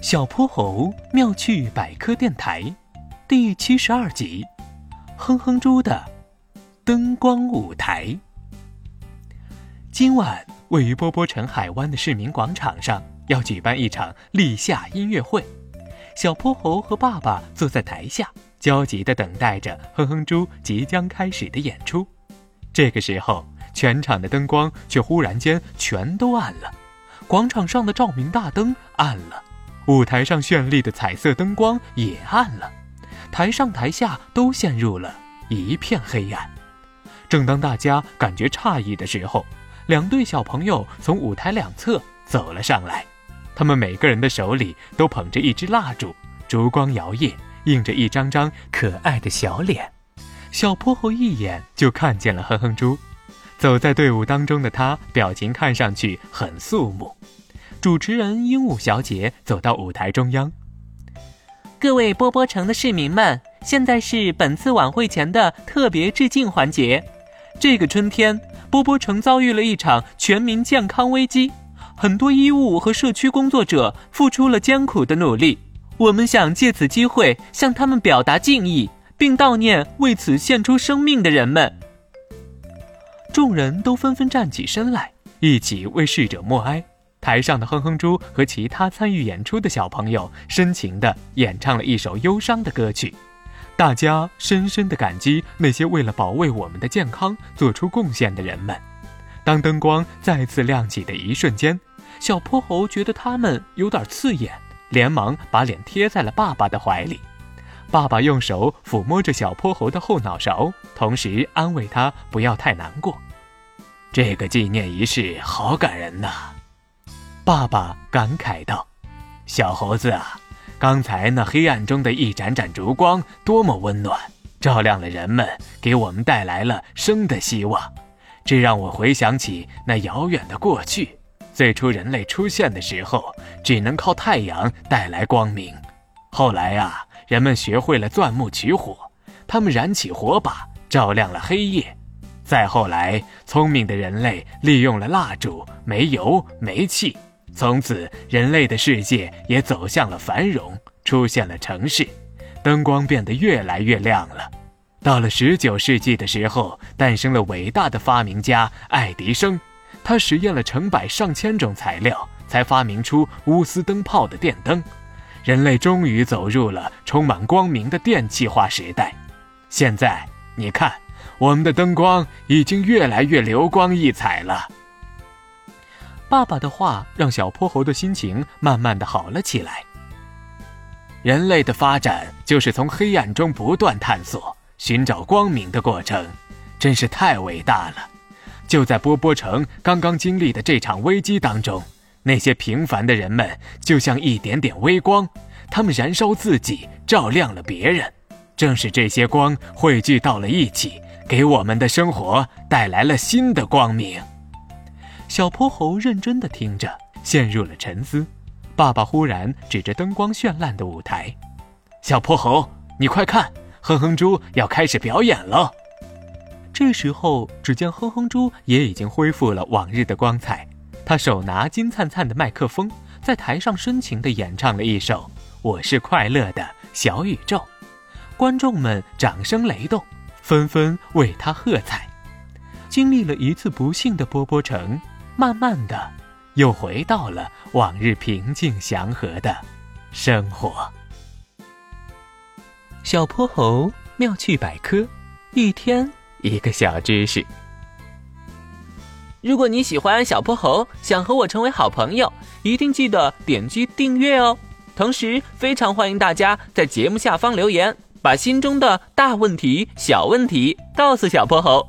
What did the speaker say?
小泼猴妙趣百科电台第七十二集：哼哼猪的灯光舞台。今晚，位于波波城海湾的市民广场上要举办一场立夏音乐会。小泼猴和爸爸坐在台下，焦急地等待着哼哼猪即将开始的演出。这个时候，全场的灯光却忽然间全都暗了，广场上的照明大灯暗了。舞台上绚丽的彩色灯光也暗了，台上台下都陷入了一片黑暗。正当大家感觉诧异的时候，两对小朋友从舞台两侧走了上来，他们每个人的手里都捧着一支蜡烛，烛光摇曳，映着一张张可爱的小脸。小泼猴一眼就看见了哼哼猪，走在队伍当中的他，表情看上去很肃穆。主持人鹦鹉小姐走到舞台中央。各位波波城的市民们，现在是本次晚会前的特别致敬环节。这个春天，波波城遭遇了一场全民健康危机，很多医务和社区工作者付出了艰苦的努力。我们想借此机会向他们表达敬意，并悼念为此献出生命的人们。众人都纷纷站起身来，一起为逝者默哀。台上的哼哼猪和其他参与演出的小朋友深情地演唱了一首忧伤的歌曲，大家深深地感激那些为了保卫我们的健康做出贡献的人们。当灯光再次亮起的一瞬间，小泼猴觉得他们有点刺眼，连忙把脸贴在了爸爸的怀里。爸爸用手抚摸着小泼猴的后脑勺，同时安慰他不要太难过。这个纪念仪式好感人呐。爸爸感慨道：“小猴子啊，刚才那黑暗中的一盏盏烛光多么温暖，照亮了人们，给我们带来了生的希望。这让我回想起那遥远的过去，最初人类出现的时候，只能靠太阳带来光明。后来啊，人们学会了钻木取火，他们燃起火把，照亮了黑夜。再后来，聪明的人类利用了蜡烛、煤油、煤气。”从此，人类的世界也走向了繁荣，出现了城市，灯光变得越来越亮了。到了十九世纪的时候，诞生了伟大的发明家爱迪生，他实验了成百上千种材料，才发明出钨丝灯泡的电灯。人类终于走入了充满光明的电气化时代。现在，你看，我们的灯光已经越来越流光溢彩了。爸爸的话让小泼猴的心情慢慢的好了起来。人类的发展就是从黑暗中不断探索、寻找光明的过程，真是太伟大了。就在波波城刚刚经历的这场危机当中，那些平凡的人们就像一点点微光，他们燃烧自己，照亮了别人。正是这些光汇聚到了一起，给我们的生活带来了新的光明。小泼猴认真的听着，陷入了沉思。爸爸忽然指着灯光绚烂的舞台：“小泼猴，你快看，哼哼猪要开始表演了。”这时候，只见哼哼猪也已经恢复了往日的光彩。他手拿金灿灿的麦克风，在台上深情地演唱了一首《我是快乐的小宇宙》。观众们掌声雷动，纷纷为他喝彩。经历了一次不幸的波波城。慢慢的，又回到了往日平静祥和的生活。小泼猴妙趣百科，一天一个小知识。如果你喜欢小泼猴，想和我成为好朋友，一定记得点击订阅哦。同时，非常欢迎大家在节目下方留言，把心中的大问题、小问题告诉小泼猴。